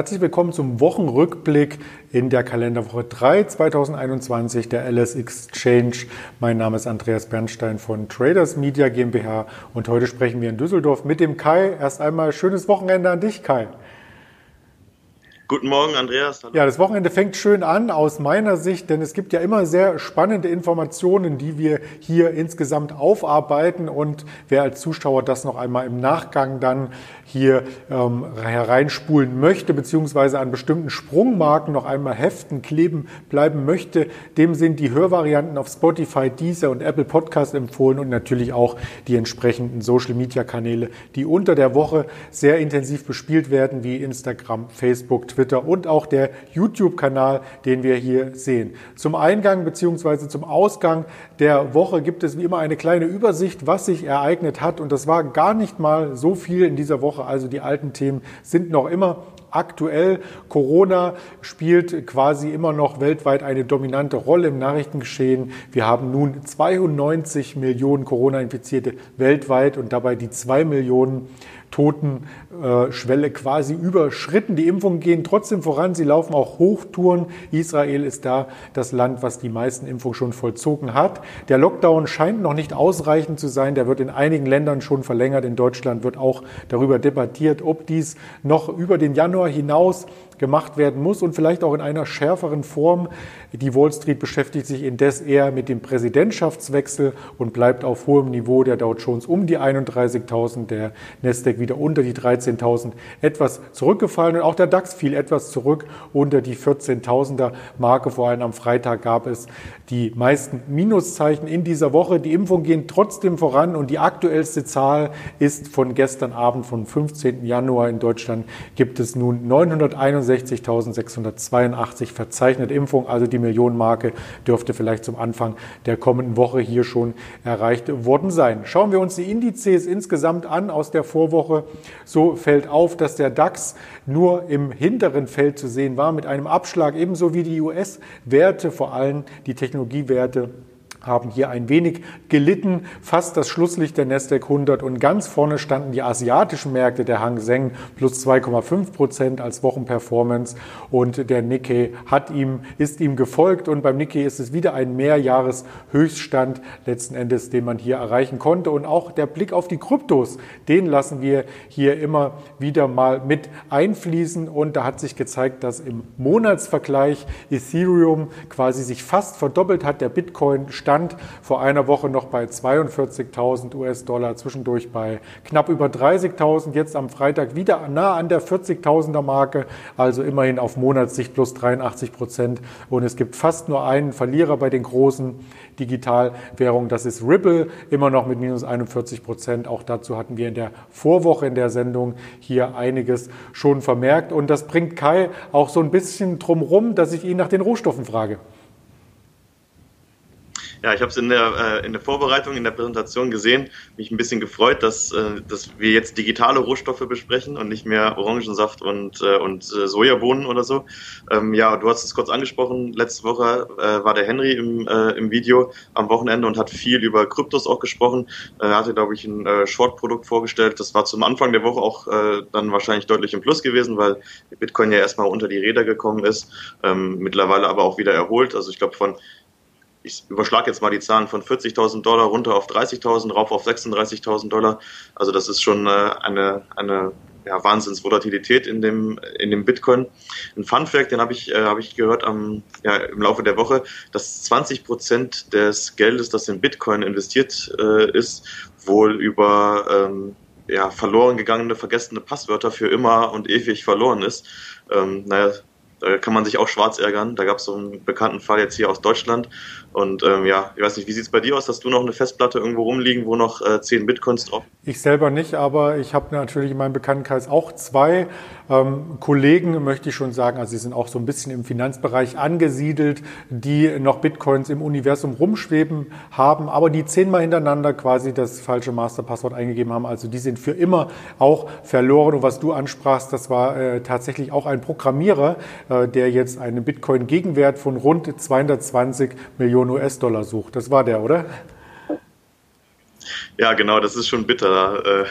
Herzlich willkommen zum Wochenrückblick in der Kalenderwoche 3 2021 der LS Exchange. Mein Name ist Andreas Bernstein von Traders Media GmbH und heute sprechen wir in Düsseldorf mit dem Kai. Erst einmal schönes Wochenende an dich, Kai. Guten Morgen, Andreas. Hallo. Ja, das Wochenende fängt schön an aus meiner Sicht, denn es gibt ja immer sehr spannende Informationen, die wir hier insgesamt aufarbeiten. Und wer als Zuschauer das noch einmal im Nachgang dann hier ähm, hereinspulen möchte, beziehungsweise an bestimmten Sprungmarken noch einmal heften, kleben bleiben möchte, dem sind die Hörvarianten auf Spotify, Deezer und Apple Podcast empfohlen und natürlich auch die entsprechenden Social-Media-Kanäle, die unter der Woche sehr intensiv bespielt werden, wie Instagram, Facebook, Twitter Twitter und auch der YouTube-Kanal, den wir hier sehen. Zum Eingang bzw. zum Ausgang der Woche gibt es wie immer eine kleine Übersicht, was sich ereignet hat. Und das war gar nicht mal so viel in dieser Woche. Also die alten Themen sind noch immer aktuell. Corona spielt quasi immer noch weltweit eine dominante Rolle im Nachrichtengeschehen. Wir haben nun 92 Millionen Corona-Infizierte weltweit und dabei die zwei Millionen Totenschwelle quasi überschritten. Die Impfungen gehen trotzdem voran. Sie laufen auch Hochtouren. Israel ist da das Land, was die meisten Impfungen schon vollzogen hat. Der Lockdown scheint noch nicht ausreichend zu sein. Der wird in einigen Ländern schon verlängert. In Deutschland wird auch darüber debattiert, ob dies noch über den Januar hinaus gemacht werden muss und vielleicht auch in einer schärferen Form. Die Wall Street beschäftigt sich indes eher mit dem Präsidentschaftswechsel und bleibt auf hohem Niveau der Dow Jones um die 31.000, der Nasdaq wieder unter die 13.000 etwas zurückgefallen und auch der DAX fiel etwas zurück unter die 14.000er Marke. Vor allem am Freitag gab es die meisten Minuszeichen in dieser Woche. Die Impfungen gehen trotzdem voran und die aktuellste Zahl ist von gestern Abend, vom 15. Januar in Deutschland, gibt es nun 961 61.682 verzeichnete Impfungen. Also die Millionenmarke dürfte vielleicht zum Anfang der kommenden Woche hier schon erreicht worden sein. Schauen wir uns die Indizes insgesamt an aus der Vorwoche. So fällt auf, dass der DAX nur im hinteren Feld zu sehen war mit einem Abschlag, ebenso wie die US-Werte, vor allem die Technologiewerte haben hier ein wenig gelitten, fast das Schlusslicht der Nasdaq 100 und ganz vorne standen die asiatischen Märkte, der Hang Seng plus 2,5 Prozent als Wochenperformance und der Nikkei hat ihm, ist ihm gefolgt und beim Nikkei ist es wieder ein Mehrjahreshöchststand letzten Endes, den man hier erreichen konnte und auch der Blick auf die Kryptos, den lassen wir hier immer wieder mal mit einfließen und da hat sich gezeigt, dass im Monatsvergleich Ethereum quasi sich fast verdoppelt hat, der Bitcoin stand vor einer Woche noch bei 42.000 US-Dollar, zwischendurch bei knapp über 30.000, jetzt am Freitag wieder nah an der 40.000er Marke, also immerhin auf Monatssicht plus 83 Prozent. Und es gibt fast nur einen Verlierer bei den großen Digitalwährungen, das ist Ripple, immer noch mit minus 41 Prozent. Auch dazu hatten wir in der Vorwoche in der Sendung hier einiges schon vermerkt. Und das bringt Kai auch so ein bisschen drumrum, dass ich ihn nach den Rohstoffen frage. Ja, ich habe es in der, äh, in der Vorbereitung, in der Präsentation gesehen, mich ein bisschen gefreut, dass, äh, dass wir jetzt digitale Rohstoffe besprechen und nicht mehr Orangensaft und, äh, und äh, Sojabohnen oder so. Ähm, ja, du hast es kurz angesprochen, letzte Woche äh, war der Henry im, äh, im Video am Wochenende und hat viel über Kryptos auch gesprochen. Äh, er hatte, glaube ich, ein äh, Short-Produkt vorgestellt. Das war zum Anfang der Woche auch äh, dann wahrscheinlich deutlich im Plus gewesen, weil Bitcoin ja erstmal unter die Räder gekommen ist, ähm, mittlerweile aber auch wieder erholt. Also ich glaube von ich überschlage jetzt mal die Zahlen von 40.000 Dollar runter auf 30.000, rauf auf 36.000 Dollar. Also das ist schon äh, eine, eine ja, Wahnsinnsvolatilität in dem, in dem Bitcoin. Ein Fun Fact, den habe ich, äh, hab ich gehört am, ja, im Laufe der Woche, dass 20 Prozent des Geldes, das in Bitcoin investiert äh, ist, wohl über ähm, ja, verloren gegangene, vergessene Passwörter für immer und ewig verloren ist. Ähm, naja, da kann man sich auch schwarz ärgern. Da gab es so einen bekannten Fall jetzt hier aus Deutschland. Und ähm, ja, ich weiß nicht, wie sieht es bei dir aus? Hast du noch eine Festplatte irgendwo rumliegen, wo noch äh, 10 Bitcoins drauf? Ich selber nicht, aber ich habe natürlich in meinem Bekanntenkreis auch zwei ähm, Kollegen, möchte ich schon sagen, also sie sind auch so ein bisschen im Finanzbereich angesiedelt, die noch Bitcoins im Universum rumschweben haben, aber die zehnmal hintereinander quasi das falsche Masterpasswort eingegeben haben. Also die sind für immer auch verloren. Und was du ansprachst, das war äh, tatsächlich auch ein Programmierer, der jetzt einen Bitcoin-Gegenwert von rund 220 Millionen US-Dollar sucht. Das war der, oder? Ja, genau, das ist schon bitter.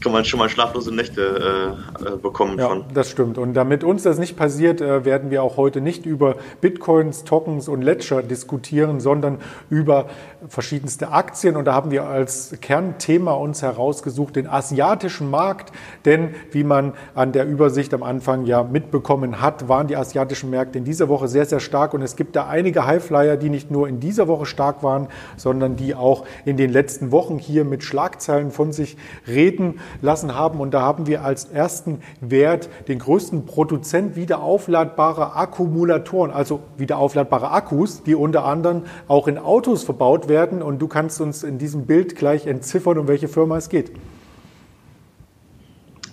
Kann man schon mal schlaflose Nächte äh, äh, bekommen ja, von. Das stimmt. Und damit uns das nicht passiert, äh, werden wir auch heute nicht über Bitcoins, Tokens und Ledger diskutieren, sondern über verschiedenste Aktien. Und da haben wir als Kernthema uns herausgesucht den asiatischen Markt. Denn wie man an der Übersicht am Anfang ja mitbekommen hat, waren die asiatischen Märkte in dieser Woche sehr, sehr stark. Und es gibt da einige Highflyer, die nicht nur in dieser Woche stark waren, sondern die auch in den letzten Wochen hier mit Schlagzeilen von sich reden lassen haben. Und da haben wir als ersten Wert den größten Produzent wiederaufladbarer Akkumulatoren, also wiederaufladbare Akkus, die unter anderem auch in Autos verbaut werden. Und du kannst uns in diesem Bild gleich entziffern, um welche Firma es geht.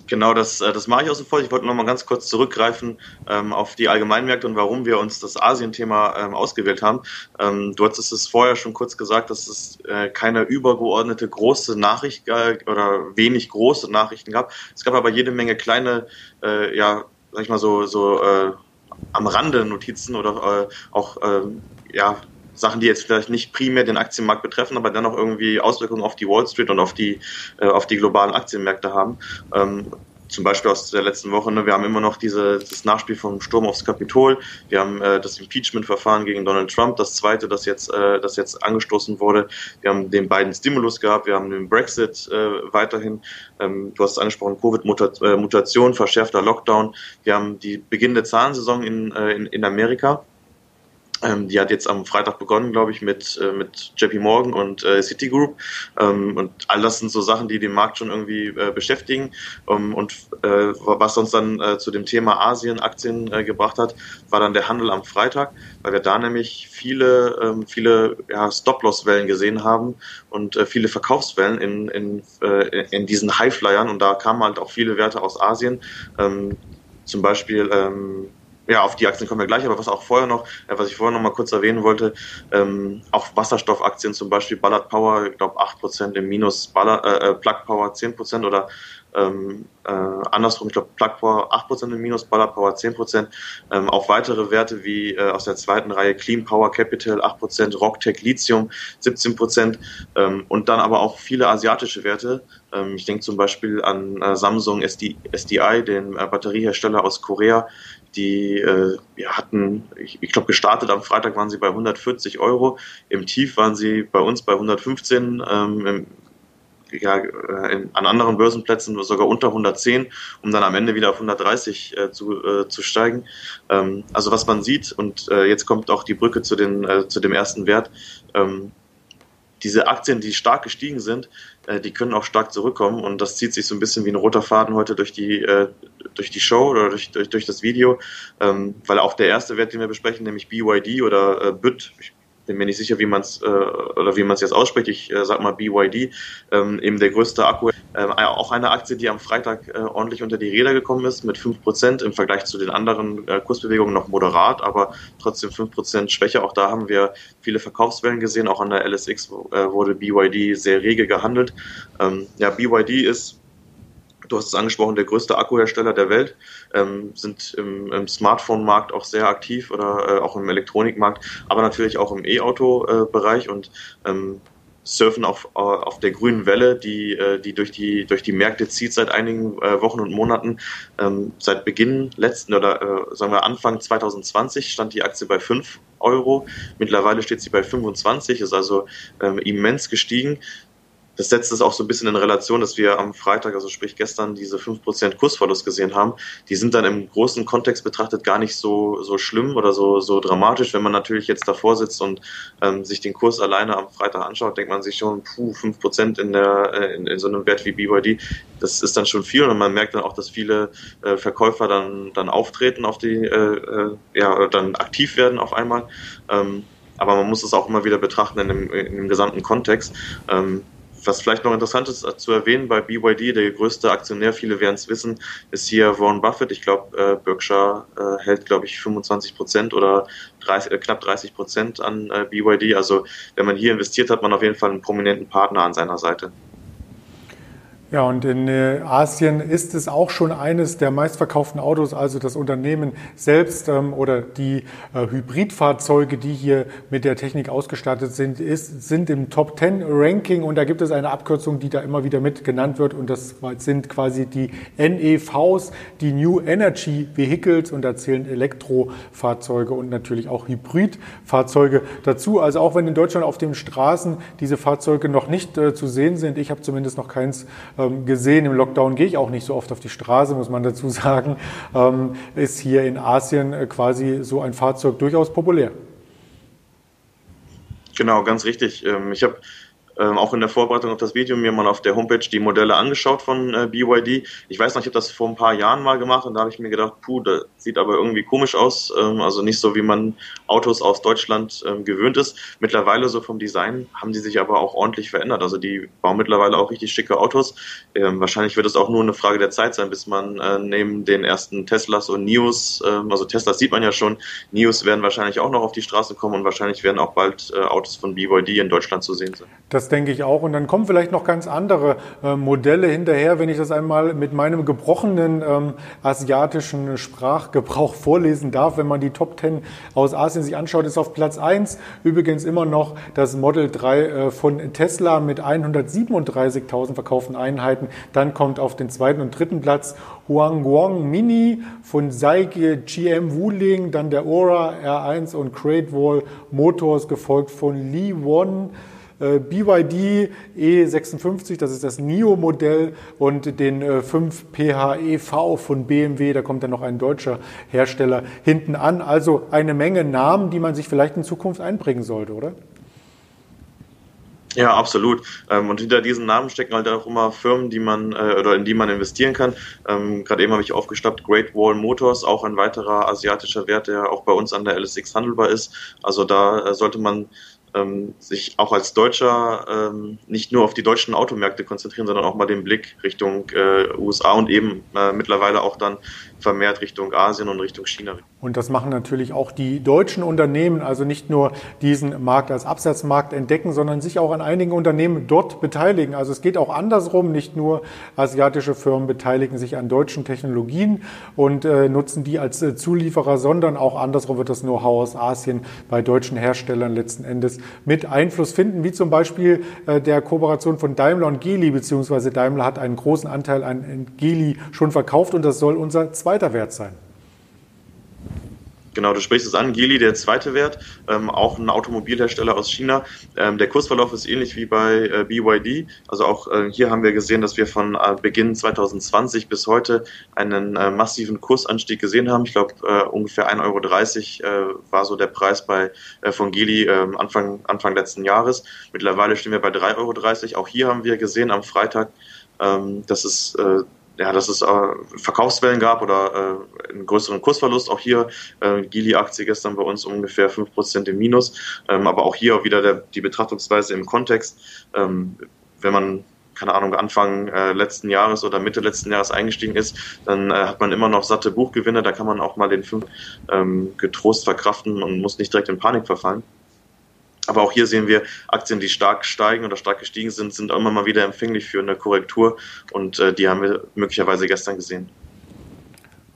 Genau, das, äh, das mache ich auch sofort. Ich wollte noch mal ganz kurz zurückgreifen ähm, auf die Allgemeinmärkte und warum wir uns das Asien-Thema ähm, ausgewählt haben. Ähm, du hattest es vorher schon kurz gesagt, dass es äh, keine übergeordnete große Nachricht äh, oder wenig große Nachrichten gab. Es gab aber jede Menge kleine, äh, ja, sag ich mal so, so äh, am Rande Notizen oder auch äh, ja, Sachen, die jetzt vielleicht nicht primär den Aktienmarkt betreffen, aber dennoch irgendwie Auswirkungen auf die Wall Street und auf die, äh, auf die globalen Aktienmärkte haben. Ähm, zum Beispiel aus der letzten Woche, ne, wir haben immer noch diese, das Nachspiel vom Sturm aufs Kapitol, wir haben äh, das Impeachment-Verfahren gegen Donald Trump, das zweite, das jetzt, äh, das jetzt angestoßen wurde, wir haben den beiden Stimulus gehabt, wir haben den Brexit äh, weiterhin, ähm, du hast es angesprochen, Covid-Mutation, verschärfter Lockdown, wir haben die beginnende Zahlensaison in, äh, in, in Amerika, ähm, die hat jetzt am Freitag begonnen, glaube ich, mit, äh, mit JP Morgan und äh, Citigroup. Ähm, und all das sind so Sachen, die den Markt schon irgendwie äh, beschäftigen. Ähm, und äh, was uns dann äh, zu dem Thema Asien-Aktien äh, gebracht hat, war dann der Handel am Freitag, weil wir da nämlich viele, ähm, viele ja, Stop-Loss-Wellen gesehen haben und viele Verkaufswellen in, in, in diesen Highflyern. Und da kamen halt auch viele Werte aus Asien. Ähm, zum Beispiel ähm, ja, auf die Aktien kommen wir gleich, aber was auch vorher noch, äh, was ich vorher noch mal kurz erwähnen wollte, ähm, auch Wasserstoffaktien zum Beispiel, Ballard Power, ich glaube 8% im Minus, Ballard, äh, äh Plug Power 10% oder ähm, äh, andersrum, ich glaube Plug Power 8% im Minus, Ballard Power 10%, ähm, auch weitere Werte wie äh, aus der zweiten Reihe Clean Power Capital 8%, Rocktech Lithium 17% ähm, und dann aber auch viele asiatische Werte. Ähm, ich denke zum Beispiel an äh, Samsung SD, SDI, den äh, Batteriehersteller aus Korea, die äh, hatten, ich, ich glaube, gestartet am Freitag waren sie bei 140 Euro. Im Tief waren sie bei uns bei 115. Ähm, im, ja, äh, in, an anderen Börsenplätzen sogar unter 110, um dann am Ende wieder auf 130 äh, zu, äh, zu steigen. Ähm, also was man sieht, und äh, jetzt kommt auch die Brücke zu, den, äh, zu dem ersten Wert, ähm, diese Aktien, die stark gestiegen sind, äh, die können auch stark zurückkommen. Und das zieht sich so ein bisschen wie ein roter Faden heute durch die, äh, durch die Show oder durch, durch, durch das Video, ähm, weil auch der erste Wert, den wir besprechen, nämlich BYD oder äh, BYD, ich bin mir nicht sicher, wie man es äh, oder wie man es jetzt ausspricht. Ich äh, sag mal BYD, ähm, eben der größte Akku. Äh, auch eine Aktie, die am Freitag äh, ordentlich unter die Räder gekommen ist, mit 5% im Vergleich zu den anderen äh, Kursbewegungen noch moderat, aber trotzdem 5% Schwäche. Auch da haben wir viele Verkaufswellen gesehen. Auch an der LSX äh, wurde BYD sehr rege gehandelt. Ähm, ja, BYD ist du hast es angesprochen, der größte Akkuhersteller der Welt, ähm, sind im, im Smartphone-Markt auch sehr aktiv oder äh, auch im Elektronikmarkt, aber natürlich auch im E-Auto-Bereich und ähm, surfen auf, auf der grünen Welle, die, äh, die durch die durch die Märkte zieht seit einigen äh, Wochen und Monaten. Ähm, seit Beginn letzten oder äh, sagen wir Anfang 2020 stand die Aktie bei 5 Euro. Mittlerweile steht sie bei 25, ist also ähm, immens gestiegen das setzt es auch so ein bisschen in Relation, dass wir am Freitag, also sprich gestern, diese 5% Kursverlust gesehen haben. Die sind dann im großen Kontext betrachtet gar nicht so, so schlimm oder so, so dramatisch. Wenn man natürlich jetzt davor sitzt und ähm, sich den Kurs alleine am Freitag anschaut, denkt man sich schon, puh, 5% in, der, äh, in, in so einem Wert wie BYD, das ist dann schon viel und man merkt dann auch, dass viele äh, Verkäufer dann, dann auftreten auf die, äh, äh, ja, dann aktiv werden auf einmal. Ähm, aber man muss es auch immer wieder betrachten in dem, in dem gesamten Kontext. Ähm, was vielleicht noch interessant ist äh, zu erwähnen, bei BYD, der größte Aktionär, viele werden es wissen, ist hier Warren Buffett. Ich glaube, äh, Berkshire äh, hält, glaube ich, 25 Prozent oder 30, äh, knapp 30 Prozent an äh, BYD. Also wenn man hier investiert, hat man auf jeden Fall einen prominenten Partner an seiner Seite. Ja, und in äh, Asien ist es auch schon eines der meistverkauften Autos, also das Unternehmen selbst ähm, oder die äh, Hybridfahrzeuge, die hier mit der Technik ausgestattet sind, ist, sind im Top 10 Ranking. Und da gibt es eine Abkürzung, die da immer wieder mit genannt wird. Und das sind quasi die NEVs, die New Energy Vehicles. Und da zählen Elektrofahrzeuge und natürlich auch Hybridfahrzeuge dazu. Also auch wenn in Deutschland auf den Straßen diese Fahrzeuge noch nicht äh, zu sehen sind, ich habe zumindest noch keins ähm, gesehen. Im Lockdown gehe ich auch nicht so oft auf die Straße, muss man dazu sagen. Ähm, ist hier in Asien äh, quasi so ein Fahrzeug durchaus populär. Genau, ganz richtig. Ähm, ich habe ähm, auch in der Vorbereitung auf das Video mir mal auf der Homepage die Modelle angeschaut von äh, BYD. Ich weiß noch, ich habe das vor ein paar Jahren mal gemacht und da habe ich mir gedacht, puh, das sieht aber irgendwie komisch aus. Ähm, also nicht so, wie man Autos aus Deutschland ähm, gewöhnt ist. Mittlerweile so vom Design haben die sich aber auch ordentlich verändert. Also die bauen mittlerweile auch richtig schicke Autos. Ähm, wahrscheinlich wird es auch nur eine Frage der Zeit sein, bis man äh, neben den ersten Teslas und Nios, ähm, also Teslas sieht man ja schon, Nios werden wahrscheinlich auch noch auf die Straße kommen und wahrscheinlich werden auch bald äh, Autos von BYD in Deutschland zu sehen sein. Das das denke ich auch. Und dann kommen vielleicht noch ganz andere äh, Modelle hinterher, wenn ich das einmal mit meinem gebrochenen ähm, asiatischen Sprachgebrauch vorlesen darf. Wenn man die Top 10 aus Asien sich anschaut, ist auf Platz 1 übrigens immer noch das Model 3 äh, von Tesla mit 137.000 verkauften Einheiten. Dann kommt auf den zweiten und dritten Platz Huangguang Mini von Saige GM Wuling, dann der Aura R1 und Great Wall Motors, gefolgt von Li Won. Äh, BYD E56, das ist das NIO-Modell und den 5 äh, von BMW, da kommt dann noch ein deutscher Hersteller hinten an. Also eine Menge Namen, die man sich vielleicht in Zukunft einbringen sollte, oder? Ja, absolut. Ähm, und hinter diesen Namen stecken halt auch immer Firmen, die man äh, oder in die man investieren kann. Ähm, Gerade eben habe ich aufgestappt Great Wall Motors, auch ein weiterer asiatischer Wert, der auch bei uns an der LSX handelbar ist. Also da sollte man ähm, sich auch als Deutscher ähm, nicht nur auf die deutschen Automärkte konzentrieren, sondern auch mal den Blick Richtung äh, USA und eben äh, mittlerweile auch dann vermehrt Richtung Asien und Richtung China. Und das machen natürlich auch die deutschen Unternehmen, also nicht nur diesen Markt als Absatzmarkt entdecken, sondern sich auch an einigen Unternehmen dort beteiligen. Also es geht auch andersrum, nicht nur asiatische Firmen beteiligen sich an deutschen Technologien und äh, nutzen die als äh, Zulieferer, sondern auch andersrum wird das Know-how aus Asien bei deutschen Herstellern letzten Endes mit Einfluss finden, wie zum Beispiel äh, der Kooperation von Daimler und Geely, beziehungsweise Daimler hat einen großen Anteil an Geely schon verkauft und das soll unser zweiter Wert sein. Genau, du sprichst es an, Geely, der zweite Wert, ähm, auch ein Automobilhersteller aus China. Ähm, der Kursverlauf ist ähnlich wie bei äh, BYD. Also auch äh, hier haben wir gesehen, dass wir von äh, Beginn 2020 bis heute einen äh, massiven Kursanstieg gesehen haben. Ich glaube, äh, ungefähr 1,30 Euro äh, war so der Preis bei, von Geely ähm, Anfang, Anfang letzten Jahres. Mittlerweile stehen wir bei 3,30 Euro. Auch hier haben wir gesehen am Freitag, ähm, dass es ja, dass es äh, Verkaufswellen gab oder äh, einen größeren Kursverlust. Auch hier äh, Gili-Aktie gestern bei uns ungefähr 5% im Minus. Ähm, aber auch hier wieder der, die Betrachtungsweise im Kontext. Ähm, wenn man keine Ahnung, Anfang äh, letzten Jahres oder Mitte letzten Jahres eingestiegen ist, dann äh, hat man immer noch satte Buchgewinne, da kann man auch mal den 5 ähm, getrost verkraften und muss nicht direkt in Panik verfallen. Aber auch hier sehen wir Aktien, die stark steigen oder stark gestiegen sind, sind immer mal wieder empfänglich für eine Korrektur und äh, die haben wir möglicherweise gestern gesehen.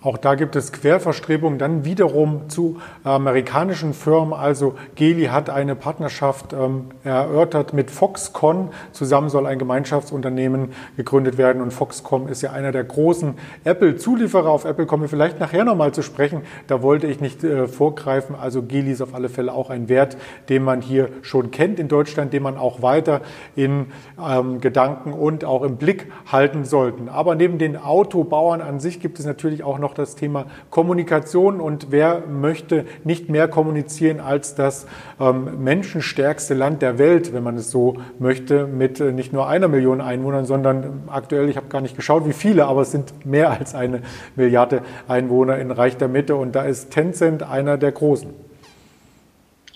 Auch da gibt es Querverstrebungen dann wiederum zu amerikanischen Firmen. Also Geli hat eine Partnerschaft ähm, erörtert mit Foxconn. Zusammen soll ein Gemeinschaftsunternehmen gegründet werden. Und Foxconn ist ja einer der großen Apple-Zulieferer. Auf Apple kommen wir vielleicht nachher nochmal zu sprechen. Da wollte ich nicht äh, vorgreifen. Also Geli ist auf alle Fälle auch ein Wert, den man hier schon kennt in Deutschland, den man auch weiter in ähm, Gedanken und auch im Blick halten sollten. Aber neben den Autobauern an sich gibt es natürlich auch noch noch das Thema Kommunikation und wer möchte nicht mehr kommunizieren als das ähm, menschenstärkste Land der Welt, wenn man es so möchte, mit äh, nicht nur einer Million Einwohnern, sondern aktuell, ich habe gar nicht geschaut, wie viele, aber es sind mehr als eine Milliarde Einwohner in Reich der Mitte und da ist Tencent einer der großen.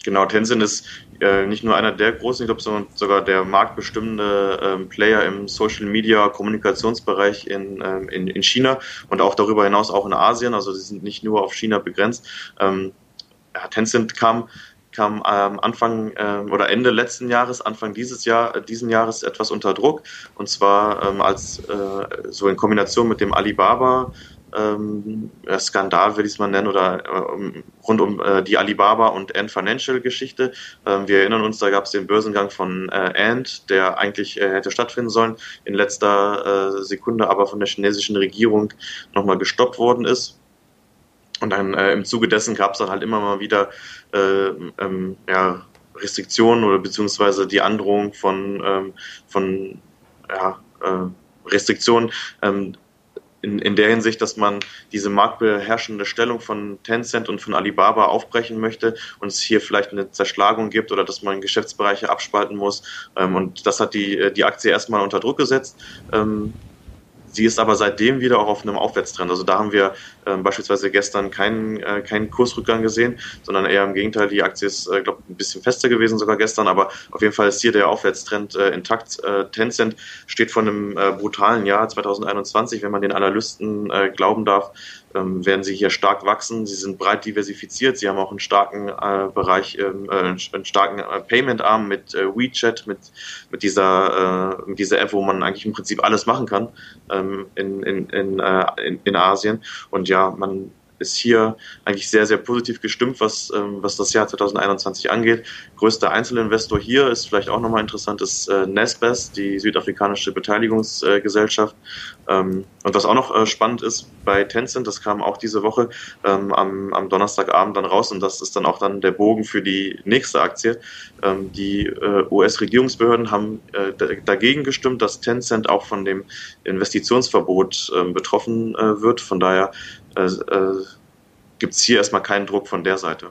Genau, Tencent ist äh, nicht nur einer der großen, ich glaube, sondern sogar der marktbestimmende ähm, Player im Social Media Kommunikationsbereich in, ähm, in, in China und auch darüber hinaus auch in Asien. Also sie sind nicht nur auf China begrenzt. Ähm, ja, Tencent kam kam ähm, Anfang ähm, oder Ende letzten Jahres, Anfang dieses Jahr, äh, diesen Jahres etwas unter Druck. Und zwar ähm, als äh, so in Kombination mit dem Alibaba ähm, Skandal, würde ich es mal nennen, oder äh, rund um äh, die Alibaba und Ant Financial Geschichte. Ähm, wir erinnern uns, da gab es den Börsengang von äh, Ant, der eigentlich äh, hätte stattfinden sollen, in letzter äh, Sekunde aber von der chinesischen Regierung nochmal gestoppt worden ist. Und dann äh, im Zuge dessen gab es dann halt immer mal wieder äh, ähm, ja, Restriktionen oder beziehungsweise die Androhung von, ähm, von ja, Restriktionen. Ähm, in, in der Hinsicht, dass man diese marktbeherrschende Stellung von Tencent und von Alibaba aufbrechen möchte und es hier vielleicht eine Zerschlagung gibt oder dass man Geschäftsbereiche abspalten muss. Ähm, und das hat die, äh, die Aktie erstmal unter Druck gesetzt. Sie ist aber seitdem wieder auch auf einem Aufwärtstrend. Also da haben wir äh, beispielsweise gestern keinen, äh, keinen Kursrückgang gesehen, sondern eher im Gegenteil, die Aktie ist, äh, glaube ein bisschen fester gewesen sogar gestern, aber auf jeden Fall ist hier der Aufwärtstrend äh, intakt. Äh, Tencent steht vor einem äh, brutalen Jahr 2021, wenn man den Analysten äh, glauben darf, ähm, werden sie hier stark wachsen. Sie sind breit diversifiziert. Sie haben auch einen starken äh, Bereich, ähm, äh, einen starken äh, Payment-Arm mit äh, WeChat, mit, mit, dieser, äh, mit dieser App, wo man eigentlich im Prinzip alles machen kann ähm, in, in, in, äh, in, in Asien. Und ja, man ist hier eigentlich sehr, sehr positiv gestimmt, was, ähm, was das Jahr 2021 angeht. Größter Einzelinvestor hier ist vielleicht auch nochmal interessant, ist äh, Nesbes, die südafrikanische Beteiligungsgesellschaft. Ähm, und was auch noch äh, spannend ist bei Tencent, das kam auch diese Woche ähm, am, am Donnerstagabend dann raus und das ist dann auch dann der Bogen für die nächste Aktie. Ähm, die äh, US-Regierungsbehörden haben äh, dagegen gestimmt, dass Tencent auch von dem Investitionsverbot äh, betroffen äh, wird. Von daher äh, äh, gibt es hier erstmal keinen Druck von der Seite.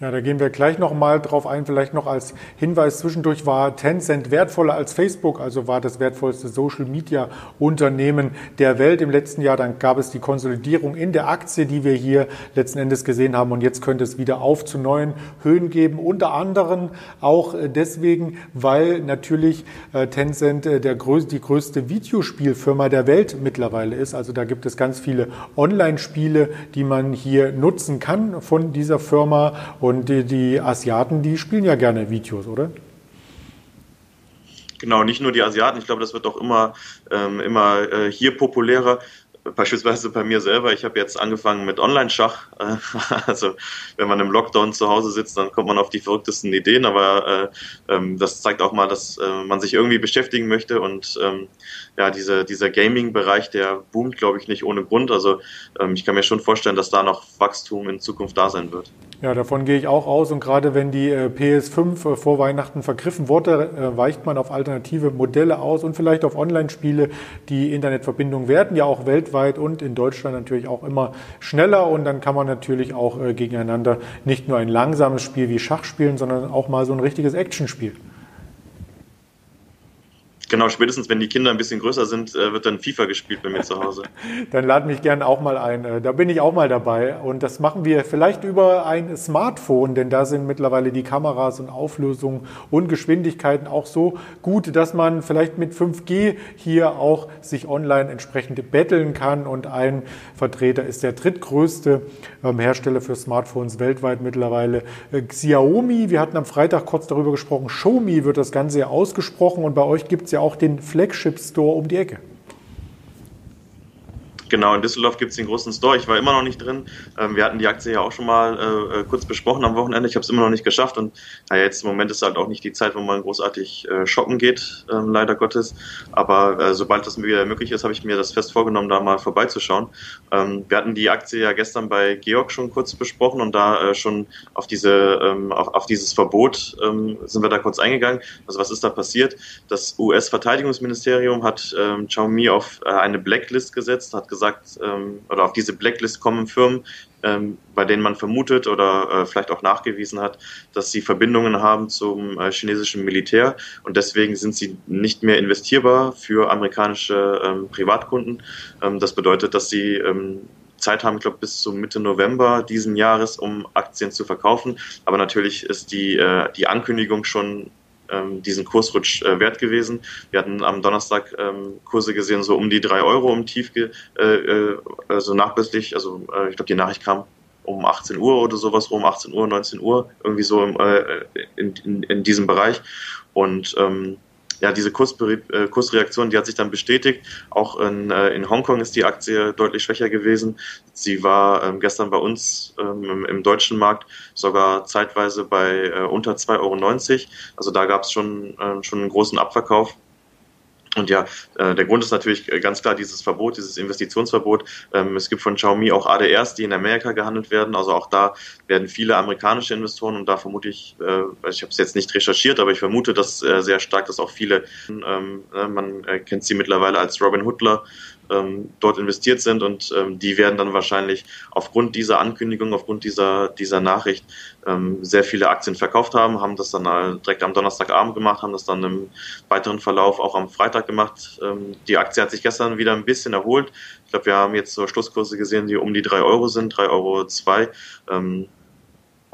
Ja, da gehen wir gleich noch mal drauf ein. Vielleicht noch als Hinweis zwischendurch war Tencent wertvoller als Facebook, also war das wertvollste Social Media Unternehmen der Welt im letzten Jahr. Dann gab es die Konsolidierung in der Aktie, die wir hier letzten Endes gesehen haben. Und jetzt könnte es wieder auf zu neuen Höhen geben. Unter anderem auch deswegen, weil natürlich äh, Tencent äh, der größte, die größte Videospielfirma der Welt mittlerweile ist. Also da gibt es ganz viele Online-Spiele, die man hier nutzen kann von dieser Firma. Und die, Asiaten, die spielen ja gerne Videos, oder? Genau, nicht nur die Asiaten. Ich glaube, das wird auch immer, ähm, immer äh, hier populärer beispielsweise bei mir selber, ich habe jetzt angefangen mit Online-Schach. Also wenn man im Lockdown zu Hause sitzt, dann kommt man auf die verrücktesten Ideen, aber äh, ähm, das zeigt auch mal, dass äh, man sich irgendwie beschäftigen möchte und ähm, ja, diese, dieser Gaming-Bereich, der boomt, glaube ich, nicht ohne Grund. Also ähm, ich kann mir schon vorstellen, dass da noch Wachstum in Zukunft da sein wird. Ja, davon gehe ich auch aus. Und gerade wenn die äh, PS5 äh, vor Weihnachten vergriffen wurde, äh, weicht man auf alternative Modelle aus und vielleicht auf Online-Spiele. Die Internetverbindungen werden ja auch weltweit und in Deutschland natürlich auch immer schneller. Und dann kann man natürlich auch gegeneinander nicht nur ein langsames Spiel wie Schach spielen, sondern auch mal so ein richtiges Actionspiel. Genau, spätestens wenn die Kinder ein bisschen größer sind, äh, wird dann FIFA gespielt bei mir zu Hause. dann lad mich gerne auch mal ein. Äh, da bin ich auch mal dabei. Und das machen wir vielleicht über ein Smartphone, denn da sind mittlerweile die Kameras und Auflösungen und Geschwindigkeiten auch so gut, dass man vielleicht mit 5G hier auch sich online entsprechend betteln kann. Und ein Vertreter ist der drittgrößte ähm, Hersteller für Smartphones weltweit mittlerweile. Äh, Xiaomi, wir hatten am Freitag kurz darüber gesprochen, Xiaomi wird das Ganze ja ausgesprochen und bei euch gibt es ja auch den Flagship Store um die Ecke. Genau, in Düsseldorf gibt es den großen Store. Ich war immer noch nicht drin. Ähm, wir hatten die Aktie ja auch schon mal äh, äh kurz besprochen am Wochenende. Ich habe es immer noch nicht geschafft. Und naja, jetzt im Moment ist halt auch nicht die Zeit, wo man großartig äh, shoppen geht, äh, leider Gottes. Aber äh, sobald das wieder möglich ist, habe ich mir das fest vorgenommen, da mal vorbeizuschauen. Ähm, wir hatten die Aktie ja gestern bei Georg schon kurz besprochen und da äh, schon auf, diese, ähm, auf, auf, dieses Verbot ähm, sind wir da kurz eingegangen. Also was ist da passiert? Das US-Verteidigungsministerium hat ähm, Xiaomi auf eine Blacklist gesetzt, hat gesagt, ähm, oder auf diese Blacklist kommen Firmen, ähm, bei denen man vermutet oder äh, vielleicht auch nachgewiesen hat, dass sie Verbindungen haben zum äh, chinesischen Militär und deswegen sind sie nicht mehr investierbar für amerikanische ähm, Privatkunden. Ähm, das bedeutet, dass sie ähm, Zeit haben, ich glaube, bis zum Mitte November diesen Jahres, um Aktien zu verkaufen. Aber natürlich ist die, äh, die Ankündigung schon diesen Kursrutsch äh, wert gewesen. Wir hatten am Donnerstag ähm, Kurse gesehen, so um die drei Euro im Tief, äh, äh, also nachbörslich, also ich glaube, die Nachricht kam um 18 Uhr oder sowas rum, 18 Uhr, 19 Uhr, irgendwie so im, in, in, in diesem Bereich. Und ähm, ja, diese äh, Kursreaktion, die hat sich dann bestätigt. Auch in, äh, in Hongkong ist die Aktie deutlich schwächer gewesen. Sie war ähm, gestern bei uns ähm, im, im, deutschen Markt sogar zeitweise bei äh, unter 2,90 Euro. Also da gab es schon, äh, schon einen großen Abverkauf. Und ja, äh, der Grund ist natürlich ganz klar dieses Verbot, dieses Investitionsverbot. Ähm, es gibt von Xiaomi auch ADRs, die in Amerika gehandelt werden. Also auch da werden viele amerikanische Investoren und da vermute ich, äh, ich habe es jetzt nicht recherchiert, aber ich vermute, dass äh, sehr stark, dass auch viele, ähm, äh, man äh, kennt sie mittlerweile als Robin Hoodler, ähm, dort investiert sind und ähm, die werden dann wahrscheinlich aufgrund dieser Ankündigung, aufgrund dieser, dieser Nachricht ähm, sehr viele Aktien verkauft haben, haben das dann direkt am Donnerstagabend gemacht, haben das dann im weiteren Verlauf auch am Freitag gemacht. Ähm, die Aktie hat sich gestern wieder ein bisschen erholt. Ich glaube, wir haben jetzt so Schlusskurse gesehen, die um die drei Euro sind, drei Euro. zwei. Ähm,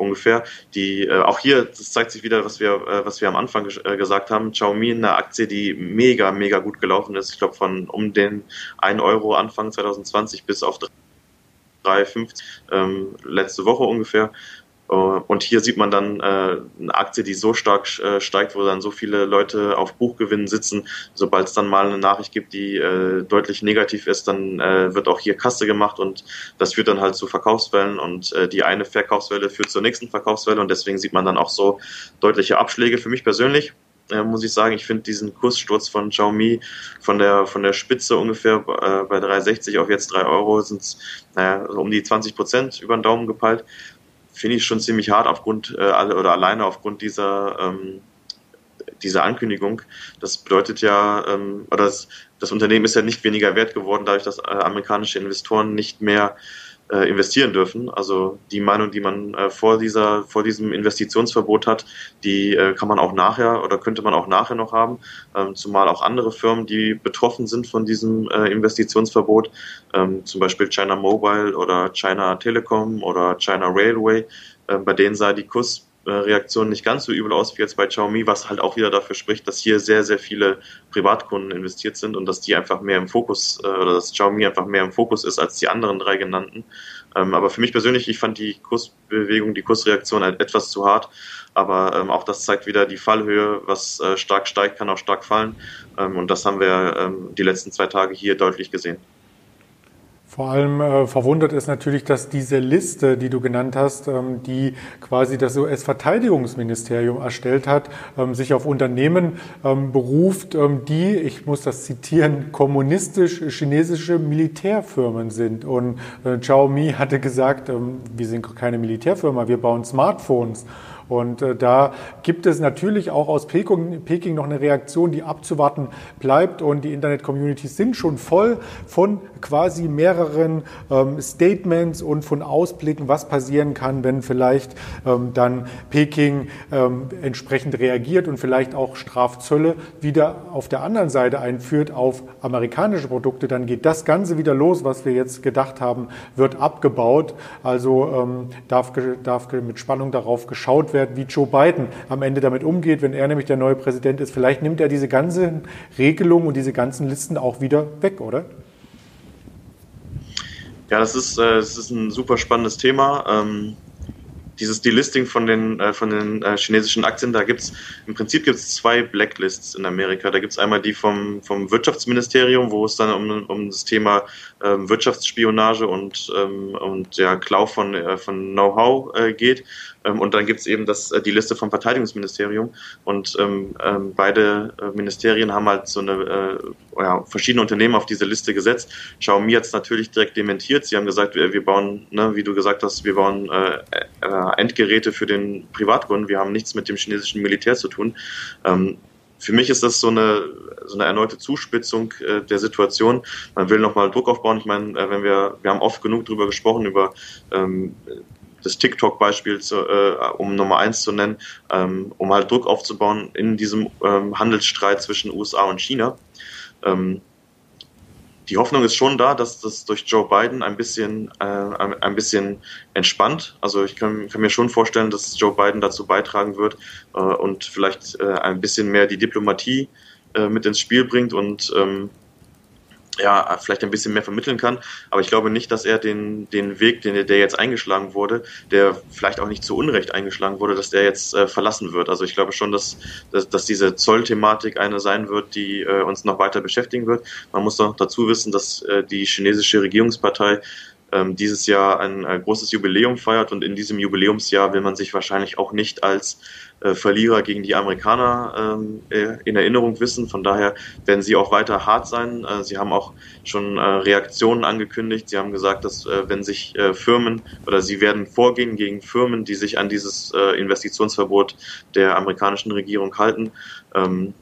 ungefähr. Die äh, auch hier, das zeigt sich wieder, was wir, äh, was wir am Anfang äh, gesagt haben. Xiaomi, eine Aktie, die mega, mega gut gelaufen ist. Ich glaube von um den 1 Euro Anfang 2020 bis auf 3,50 ähm, letzte Woche ungefähr. Äh, und hier sieht man dann äh, eine Aktie, die so stark äh, steigt, wo dann so viele Leute auf Buchgewinnen sitzen. Sobald es dann mal eine Nachricht gibt, die deutlich negativ ist, dann wird auch hier Kasse gemacht und das führt dann halt zu Verkaufswellen und die eine Verkaufswelle führt zur nächsten Verkaufswelle und deswegen sieht man dann auch so deutliche Abschläge. Für mich persönlich muss ich sagen, ich finde diesen Kurssturz von Xiaomi von der, von der Spitze ungefähr äh, bei 3,60 auf jetzt 3 Euro sind es naja, um die 20 Prozent über den Daumen gepeilt finde ich schon ziemlich hart aufgrund äh, oder alleine aufgrund dieser ähm, dieser Ankündigung. Das bedeutet ja, ähm, oder das, das Unternehmen ist ja nicht weniger wert geworden, dadurch, dass äh, amerikanische Investoren nicht mehr äh, investieren dürfen. Also die Meinung, die man äh, vor dieser, vor diesem Investitionsverbot hat, die äh, kann man auch nachher oder könnte man auch nachher noch haben. Ähm, zumal auch andere Firmen, die betroffen sind von diesem äh, Investitionsverbot, ähm, zum Beispiel China Mobile oder China Telecom oder China Railway, äh, bei denen sei die Kurs Reaktion nicht ganz so übel aus wie jetzt bei Xiaomi, was halt auch wieder dafür spricht, dass hier sehr, sehr viele Privatkunden investiert sind und dass die einfach mehr im Fokus äh, oder dass Xiaomi einfach mehr im Fokus ist als die anderen drei genannten. Ähm, aber für mich persönlich, ich fand die Kursbewegung, die Kursreaktion halt etwas zu hart. Aber ähm, auch das zeigt wieder die Fallhöhe, was äh, stark steigt, kann auch stark fallen. Ähm, und das haben wir die letzten zwei Tage hier deutlich gesehen. Vor allem äh, verwundert ist natürlich, dass diese Liste, die du genannt hast, ähm, die quasi das US-Verteidigungsministerium erstellt hat, ähm, sich auf Unternehmen ähm, beruft, ähm, die, ich muss das zitieren, kommunistisch-chinesische Militärfirmen sind. Und äh, Xiaomi hatte gesagt, ähm, wir sind keine Militärfirma, wir bauen Smartphones. Und äh, da gibt es natürlich auch aus Peking, Peking noch eine Reaktion, die abzuwarten bleibt. Und die Internet-Communities sind schon voll von quasi mehreren ähm, Statements und von Ausblicken, was passieren kann, wenn vielleicht ähm, dann Peking ähm, entsprechend reagiert und vielleicht auch Strafzölle wieder auf der anderen Seite einführt auf amerikanische Produkte. Dann geht das Ganze wieder los, was wir jetzt gedacht haben, wird abgebaut. Also ähm, darf, darf mit Spannung darauf geschaut werden werden, wie Joe Biden am Ende damit umgeht, wenn er nämlich der neue Präsident ist. Vielleicht nimmt er diese ganzen Regelungen und diese ganzen Listen auch wieder weg, oder? Ja, das ist, äh, das ist ein super spannendes Thema. Ähm, dieses Delisting von den, äh, von den äh, chinesischen Aktien, da gibt es im Prinzip gibt's zwei Blacklists in Amerika. Da gibt es einmal die vom, vom Wirtschaftsministerium, wo es dann um, um das Thema ähm, Wirtschaftsspionage und, ähm, und ja, Klau von, von Know-how geht. Ähm, und dann gibt es eben das, äh, die Liste vom Verteidigungsministerium. Und ähm, ähm, beide äh, Ministerien haben halt so eine äh, ja, verschiedene Unternehmen auf diese Liste gesetzt. Xiaomi hat es natürlich direkt dementiert. Sie haben gesagt, wir, wir bauen, ne, wie du gesagt hast, wir bauen äh, äh, Endgeräte für den Privatkunden. Wir haben nichts mit dem chinesischen Militär zu tun. Ähm, für mich ist das so eine, so eine erneute Zuspitzung äh, der Situation. Man will nochmal Druck aufbauen. Ich meine, äh, wenn wir, wir haben oft genug darüber gesprochen, über ähm, das TikTok-Beispiel, äh, um Nummer eins zu nennen, ähm, um halt Druck aufzubauen in diesem ähm, Handelsstreit zwischen USA und China. Ähm, die Hoffnung ist schon da, dass das durch Joe Biden ein bisschen, äh, ein bisschen entspannt. Also ich kann, kann, mir schon vorstellen, dass Joe Biden dazu beitragen wird äh, und vielleicht äh, ein bisschen mehr die Diplomatie äh, mit ins Spiel bringt und ähm, ja, vielleicht ein bisschen mehr vermitteln kann. Aber ich glaube nicht, dass er den, den Weg, den, der jetzt eingeschlagen wurde, der vielleicht auch nicht zu Unrecht eingeschlagen wurde, dass der jetzt äh, verlassen wird. Also ich glaube schon, dass, dass, dass diese Zollthematik eine sein wird, die äh, uns noch weiter beschäftigen wird. Man muss noch dazu wissen, dass äh, die chinesische Regierungspartei dieses Jahr ein, ein großes Jubiläum feiert und in diesem Jubiläumsjahr will man sich wahrscheinlich auch nicht als äh, Verlierer gegen die Amerikaner ähm, äh, in Erinnerung wissen. Von daher werden sie auch weiter hart sein. Äh, sie haben auch schon äh, Reaktionen angekündigt. Sie haben gesagt, dass äh, wenn sich äh, Firmen oder sie werden vorgehen gegen Firmen, die sich an dieses äh, Investitionsverbot der amerikanischen Regierung halten. Ähm,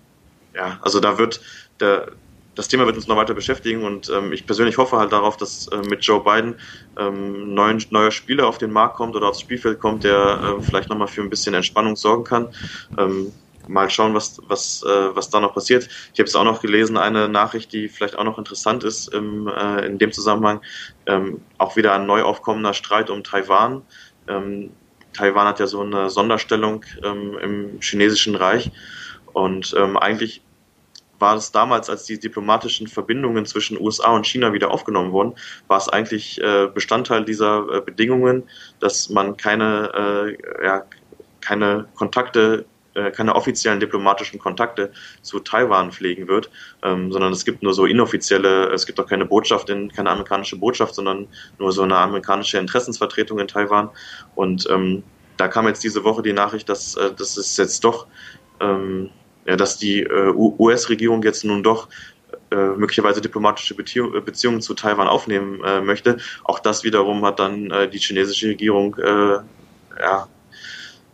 ja, also da wird der das Thema wird uns noch weiter beschäftigen und ähm, ich persönlich hoffe halt darauf, dass äh, mit Joe Biden ähm, neuen, neuer Spieler auf den Markt kommt oder aufs Spielfeld kommt, der äh, vielleicht nochmal für ein bisschen Entspannung sorgen kann. Ähm, mal schauen, was, was, äh, was da noch passiert. Ich habe es auch noch gelesen, eine Nachricht, die vielleicht auch noch interessant ist im, äh, in dem Zusammenhang, ähm, auch wieder ein neu aufkommender Streit um Taiwan. Ähm, Taiwan hat ja so eine Sonderstellung ähm, im chinesischen Reich und ähm, eigentlich war es damals, als die diplomatischen Verbindungen zwischen USA und China wieder aufgenommen wurden, war es eigentlich äh, Bestandteil dieser äh, Bedingungen, dass man keine, äh, ja, keine Kontakte äh, keine offiziellen diplomatischen Kontakte zu Taiwan pflegen wird, ähm, sondern es gibt nur so inoffizielle, es gibt auch keine Botschaft, in, keine amerikanische Botschaft, sondern nur so eine amerikanische Interessensvertretung in Taiwan. Und ähm, da kam jetzt diese Woche die Nachricht, dass, äh, dass es jetzt doch ähm, dass die äh, US-Regierung jetzt nun doch äh, möglicherweise diplomatische äh, Beziehungen zu Taiwan aufnehmen möchte. Auch das wiederum hat dann die chinesische Regierung ja,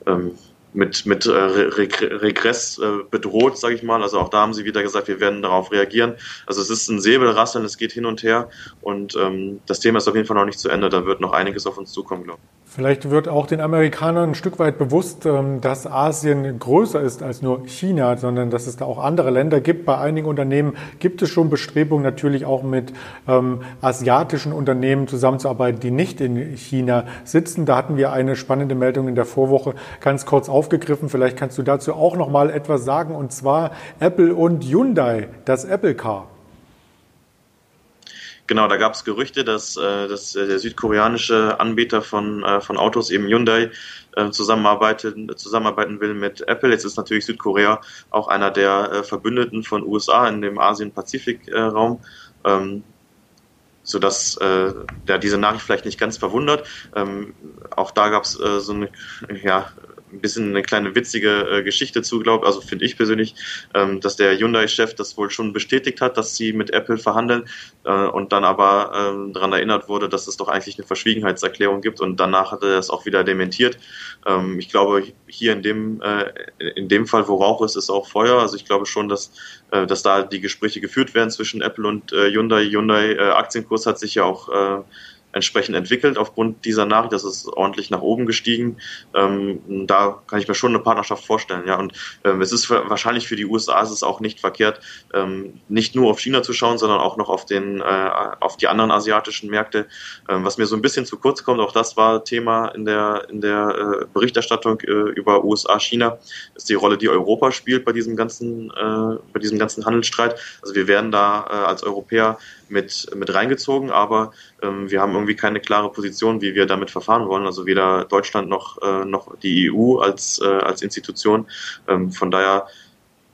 ähm, mit, mit Regress bedroht, sage ich mal. Also auch da haben sie wieder gesagt, wir werden darauf reagieren. Also es ist ein Säbelrasseln, es geht hin und her und ähm, das Thema ist auf jeden Fall noch nicht zu Ende. Da wird noch einiges auf uns zukommen, glaube ich. Vielleicht wird auch den Amerikanern ein Stück weit bewusst, ähm, dass Asien größer ist als nur China, sondern dass es da auch andere Länder gibt. Bei einigen Unternehmen gibt es schon Bestrebungen, natürlich auch mit ähm, asiatischen Unternehmen zusammenzuarbeiten, die nicht in China sitzen. Da hatten wir eine spannende Meldung in der Vorwoche ganz kurz aufgegriffen. Vielleicht kannst du dazu auch noch mal etwas sagen. Und zwar Apple und Hyundai, das Apple Car. Genau, da gab es Gerüchte, dass, äh, dass äh, der südkoreanische Anbieter von, äh, von Autos, eben Hyundai, zusammenarbeiten, zusammenarbeiten will mit Apple. Jetzt ist natürlich Südkorea auch einer der Verbündeten von USA in dem Asien-Pazifik-Raum. Ähm, sodass äh, der diese Nachricht vielleicht nicht ganz verwundert. Ähm, auch da gab es äh, so eine ja, ein bisschen eine kleine witzige äh, Geschichte zu, glaube also finde ich persönlich, ähm, dass der Hyundai-Chef das wohl schon bestätigt hat, dass sie mit Apple verhandeln äh, und dann aber ähm, daran erinnert wurde, dass es doch eigentlich eine Verschwiegenheitserklärung gibt und danach hat er das auch wieder dementiert. Ähm, ich glaube, hier in dem, äh, in dem Fall, wo Rauch ist, ist auch Feuer. Also ich glaube schon, dass, äh, dass da die Gespräche geführt werden zwischen Apple und äh, Hyundai. Hyundai äh, Aktienkurs hat sich ja auch äh, entsprechend entwickelt aufgrund dieser Nachricht. Das ist ordentlich nach oben gestiegen. Ähm, da kann ich mir schon eine Partnerschaft vorstellen. Ja, und ähm, es ist wahrscheinlich für die USA ist es auch nicht verkehrt, ähm, nicht nur auf China zu schauen, sondern auch noch auf den äh, auf die anderen asiatischen Märkte. Ähm, was mir so ein bisschen zu kurz kommt, auch das war Thema in der in der äh, Berichterstattung äh, über USA China, ist die Rolle, die Europa spielt bei diesem ganzen äh, bei diesem ganzen Handelsstreit. Also wir werden da äh, als Europäer mit, mit reingezogen, aber ähm, wir haben irgendwie keine klare Position, wie wir damit verfahren wollen. Also weder Deutschland noch, äh, noch die EU als, äh, als Institution. Ähm, von daher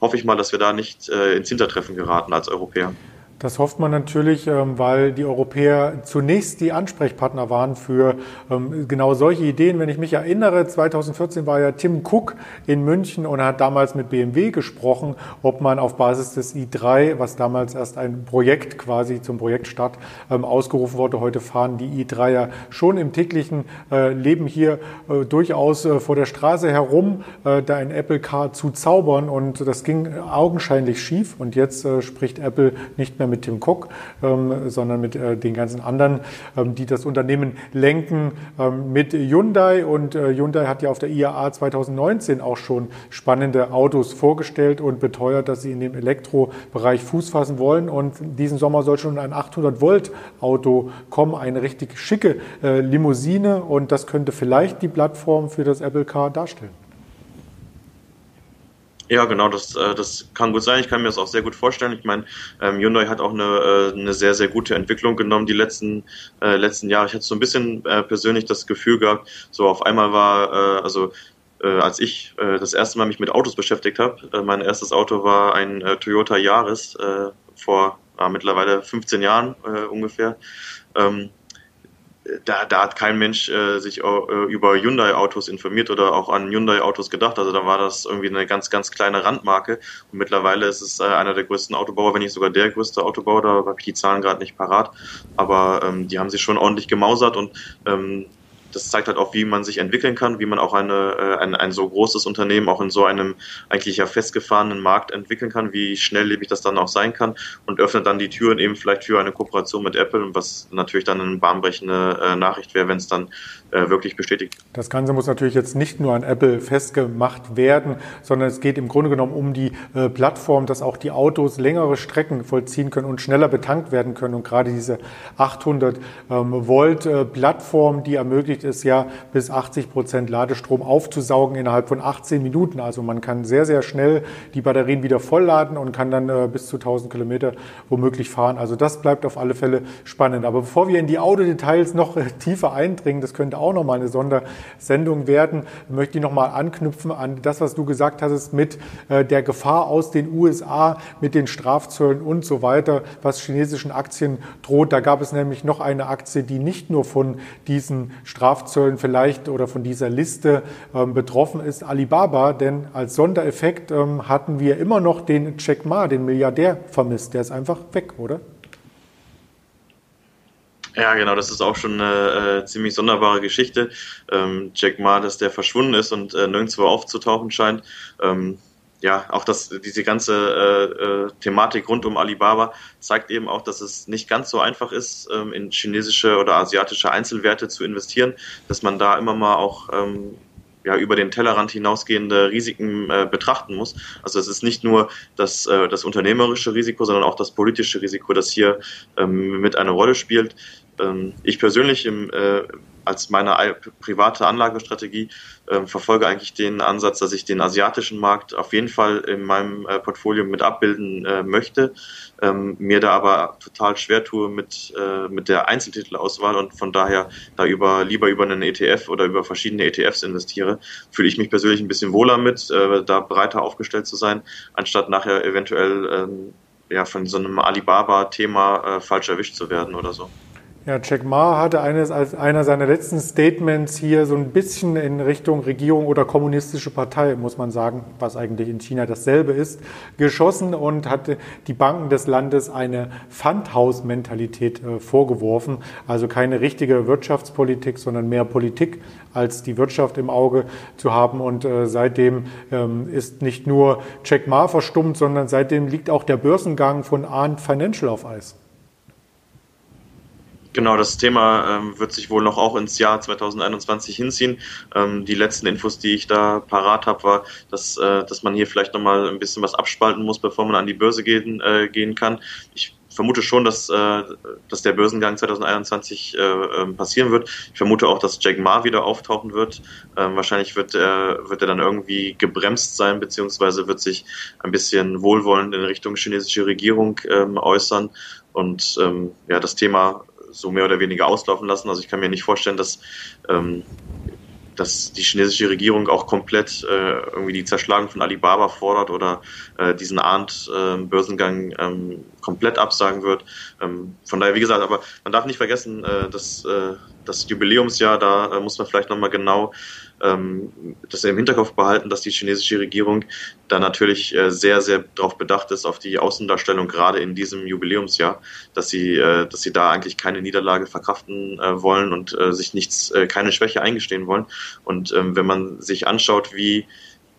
hoffe ich mal, dass wir da nicht äh, ins Hintertreffen geraten als Europäer. Das hofft man natürlich, ähm, weil die Europäer zunächst die Ansprechpartner waren für ähm, genau solche Ideen. Wenn ich mich erinnere, 2014 war ja Tim Cook in München und hat damals mit BMW gesprochen, ob man auf Basis des i3, was damals erst ein Projekt quasi zum Projektstart ähm, ausgerufen wurde, heute fahren die i3 ja schon im täglichen äh, Leben hier äh, durchaus äh, vor der Straße herum, da ein Apple Car zu zaubern und das ging augenscheinlich schief und jetzt spricht Apple nicht mehr mit Tim Cook, ähm, sondern mit äh, den ganzen anderen, ähm, die das Unternehmen lenken, ähm, mit Hyundai. Und äh, Hyundai hat ja auf der IAA 2019 auch schon spannende Autos vorgestellt und beteuert, dass sie in dem Elektrobereich Fuß fassen wollen. Und diesen Sommer soll schon ein 800-Volt-Auto kommen, eine richtig schicke äh, Limousine. Und das könnte vielleicht die Plattform für das Apple Car darstellen. Ja, genau, das, äh, das kann gut sein. Ich kann mir das auch sehr gut vorstellen. Ich meine, ähm, Hyundai hat auch eine, äh, eine sehr, sehr gute Entwicklung genommen die letzten, äh, letzten Jahre. Ich hatte so ein bisschen äh, persönlich das Gefühl gehabt, so auf einmal war, äh, also äh, als ich äh, das erste Mal mich mit Autos beschäftigt habe, äh, mein erstes Auto war ein äh, Toyota Yaris vor äh, mittlerweile 15 Jahren äh, ungefähr. Ähm, da, da hat kein Mensch äh, sich äh, über Hyundai-Autos informiert oder auch an Hyundai-Autos gedacht. Also da war das irgendwie eine ganz, ganz kleine Randmarke. Und mittlerweile ist es äh, einer der größten Autobauer, wenn nicht sogar der größte Autobauer. Da habe ich die Zahlen gerade nicht parat. Aber ähm, die haben sich schon ordentlich gemausert und ähm, das zeigt halt auch, wie man sich entwickeln kann, wie man auch eine, äh, ein, ein so großes Unternehmen auch in so einem eigentlich ja festgefahrenen Markt entwickeln kann, wie schnelllebig das dann auch sein kann und öffnet dann die Türen eben vielleicht für eine Kooperation mit Apple, was natürlich dann eine bahnbrechende äh, Nachricht wäre, wenn es dann äh, wirklich bestätigt. Das Ganze muss natürlich jetzt nicht nur an Apple festgemacht werden, sondern es geht im Grunde genommen um die Plattform, dass auch die Autos längere Strecken vollziehen können und schneller betankt werden können. Und gerade diese 800 ähm, Volt Plattform, die ermöglicht es ja, bis 80 Prozent Ladestrom aufzusaugen innerhalb von 18 Minuten. Also man kann sehr, sehr schnell die Batterien wieder vollladen und kann dann äh, bis zu 1000 Kilometer womöglich fahren. Also das bleibt auf alle Fälle spannend. Aber bevor wir in die Autodetails noch äh, tiefer eindringen, das könnte auch nochmal eine Sondersendung werden, möchte ich nochmal anknüpfen an das, was du gesagt hast mit äh, der Gefahr aus den USA, mit den Strafzöllen und so weiter, was chinesischen Aktien droht. Da gab es nämlich noch eine Aktie, die nicht nur von diesen Strafzöllen vielleicht oder von dieser Liste ähm, betroffen ist, Alibaba, denn als Sondereffekt ähm, hatten wir immer noch den Jack Ma, den Milliardär, vermisst. Der ist einfach weg, oder? Ja, genau, das ist auch schon eine äh, ziemlich sonderbare Geschichte. Ähm, Jack Ma, dass der verschwunden ist und äh, nirgendwo aufzutauchen scheint. Ähm, ja, auch das, diese ganze äh, äh, Thematik rund um Alibaba zeigt eben auch, dass es nicht ganz so einfach ist, ähm, in chinesische oder asiatische Einzelwerte zu investieren, dass man da immer mal auch ähm, ja, über den Tellerrand hinausgehende Risiken äh, betrachten muss. Also es ist nicht nur das, äh, das unternehmerische Risiko, sondern auch das politische Risiko, das hier ähm, mit eine Rolle spielt. Ähm, ich persönlich im, äh, als meine private Anlagestrategie äh, verfolge eigentlich den Ansatz, dass ich den asiatischen Markt auf jeden Fall in meinem äh, Portfolio mit abbilden äh, möchte, ähm, mir da aber total schwer tue mit, äh, mit der Einzeltitelauswahl und von daher da über, lieber über einen ETF oder über verschiedene ETFs investiere, fühle ich mich persönlich ein bisschen wohler mit, äh, da breiter aufgestellt zu sein, anstatt nachher eventuell ähm, ja, von so einem Alibaba-Thema äh, falsch erwischt zu werden oder so. Ja, Jack Ma hatte eines als einer seiner letzten Statements hier so ein bisschen in Richtung Regierung oder kommunistische Partei, muss man sagen, was eigentlich in China dasselbe ist, geschossen und hatte die Banken des Landes eine Pfandhaus-Mentalität äh, vorgeworfen. Also keine richtige Wirtschaftspolitik, sondern mehr Politik als die Wirtschaft im Auge zu haben. Und äh, seitdem ähm, ist nicht nur Jack Ma verstummt, sondern seitdem liegt auch der Börsengang von Arndt Financial auf Eis. Genau, das Thema ähm, wird sich wohl noch auch ins Jahr 2021 hinziehen. Ähm, die letzten Infos, die ich da parat habe, war, dass, äh, dass man hier vielleicht nochmal ein bisschen was abspalten muss, bevor man an die Börse gehen, äh, gehen kann. Ich vermute schon, dass, äh, dass der Börsengang 2021 äh, ähm, passieren wird. Ich vermute auch, dass Jack Ma wieder auftauchen wird. Ähm, wahrscheinlich wird er, wird er dann irgendwie gebremst sein, beziehungsweise wird sich ein bisschen wohlwollend in Richtung chinesische Regierung ähm, äußern. Und ähm, ja, das Thema so mehr oder weniger auslaufen lassen. Also ich kann mir nicht vorstellen, dass, ähm, dass die chinesische Regierung auch komplett äh, irgendwie die Zerschlagung von Alibaba fordert oder äh, diesen Ahnt-Börsengang äh, ähm, komplett absagen wird. Ähm, von daher, wie gesagt, aber man darf nicht vergessen, äh, dass äh, das Jubiläumsjahr, da äh, muss man vielleicht nochmal genau ähm, das im Hinterkopf behalten, dass die chinesische Regierung da natürlich äh, sehr, sehr darauf bedacht ist, auf die Außendarstellung gerade in diesem Jubiläumsjahr, dass sie, äh, dass sie da eigentlich keine Niederlage verkraften äh, wollen und äh, sich nichts, äh, keine Schwäche eingestehen wollen. Und ähm, wenn man sich anschaut, wie,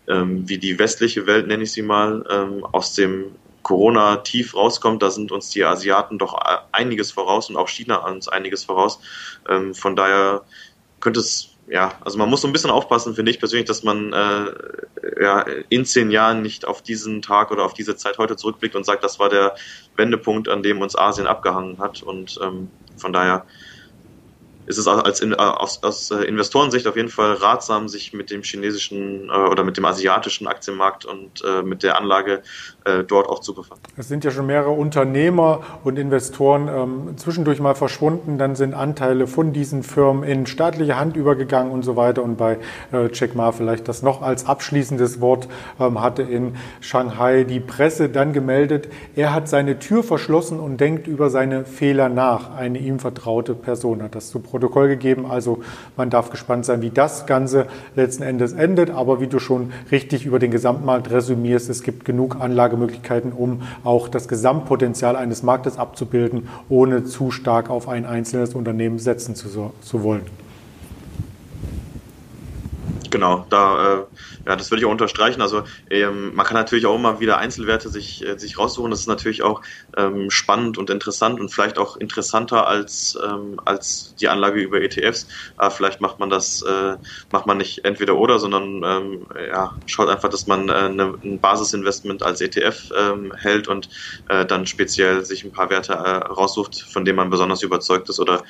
ähm, wie die westliche Welt, nenne ich sie mal, ähm, aus dem Corona tief rauskommt, da sind uns die Asiaten doch einiges voraus und auch China uns einiges voraus. Ähm, von daher könnte es ja, also man muss so ein bisschen aufpassen, finde ich persönlich, dass man äh, ja, in zehn Jahren nicht auf diesen Tag oder auf diese Zeit heute zurückblickt und sagt, das war der Wendepunkt, an dem uns Asien abgehangen hat. Und ähm, von daher ist es als in, aus, aus Investorensicht auf jeden Fall ratsam, sich mit dem chinesischen oder mit dem asiatischen Aktienmarkt und mit der Anlage dort auch zu befassen. Es sind ja schon mehrere Unternehmer und Investoren ähm, zwischendurch mal verschwunden, dann sind Anteile von diesen Firmen in staatliche Hand übergegangen und so weiter. Und bei äh, Jack Ma vielleicht das noch als abschließendes Wort ähm, hatte in Shanghai die Presse dann gemeldet, er hat seine Tür verschlossen und denkt über seine Fehler nach. Eine ihm vertraute Person hat das zu Protokoll gegeben. Also man darf gespannt sein, wie das Ganze letzten Endes endet. Aber wie du schon richtig über den Gesamtmarkt resümierst, es gibt genug Anlagemöglichkeiten, um auch das Gesamtpotenzial eines Marktes abzubilden, ohne zu stark auf ein einzelnes Unternehmen setzen zu, zu wollen. Genau, da, äh, ja, das würde ich auch unterstreichen. Also ähm, man kann natürlich auch immer wieder Einzelwerte sich, äh, sich raussuchen. Das ist natürlich auch ähm, spannend und interessant und vielleicht auch interessanter als, ähm, als die Anlage über ETFs. Aber vielleicht macht man das, äh, macht man nicht entweder oder, sondern ähm, ja, schaut einfach, dass man äh, eine, ein Basisinvestment als ETF ähm, hält und äh, dann speziell sich ein paar Werte äh, raussucht, von denen man besonders überzeugt ist oder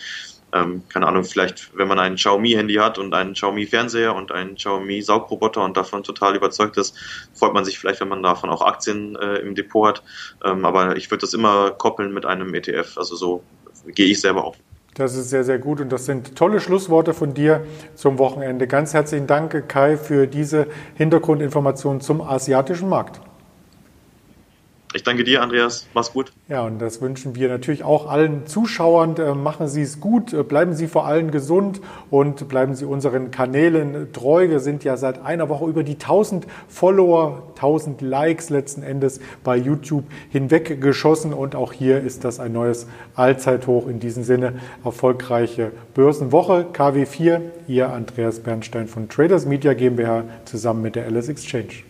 ähm, keine Ahnung, vielleicht, wenn man ein Xiaomi-Handy hat und einen Xiaomi-Fernseher und einen Xiaomi-Saugroboter und davon total überzeugt ist, freut man sich vielleicht, wenn man davon auch Aktien äh, im Depot hat. Ähm, aber ich würde das immer koppeln mit einem ETF. Also so gehe ich selber auf. Das ist sehr, sehr gut und das sind tolle Schlussworte von dir zum Wochenende. Ganz herzlichen Dank, Kai, für diese Hintergrundinformationen zum asiatischen Markt. Ich danke dir, Andreas. Mach's gut. Ja, und das wünschen wir natürlich auch allen Zuschauern. Äh, machen Sie es gut, äh, bleiben Sie vor allem gesund und bleiben Sie unseren Kanälen treu. Wir sind ja seit einer Woche über die 1000 Follower, 1000 Likes letzten Endes bei YouTube hinweggeschossen. Und auch hier ist das ein neues Allzeithoch. In diesem Sinne erfolgreiche Börsenwoche. KW4, Ihr Andreas Bernstein von Traders Media GmbH zusammen mit der Alice Exchange.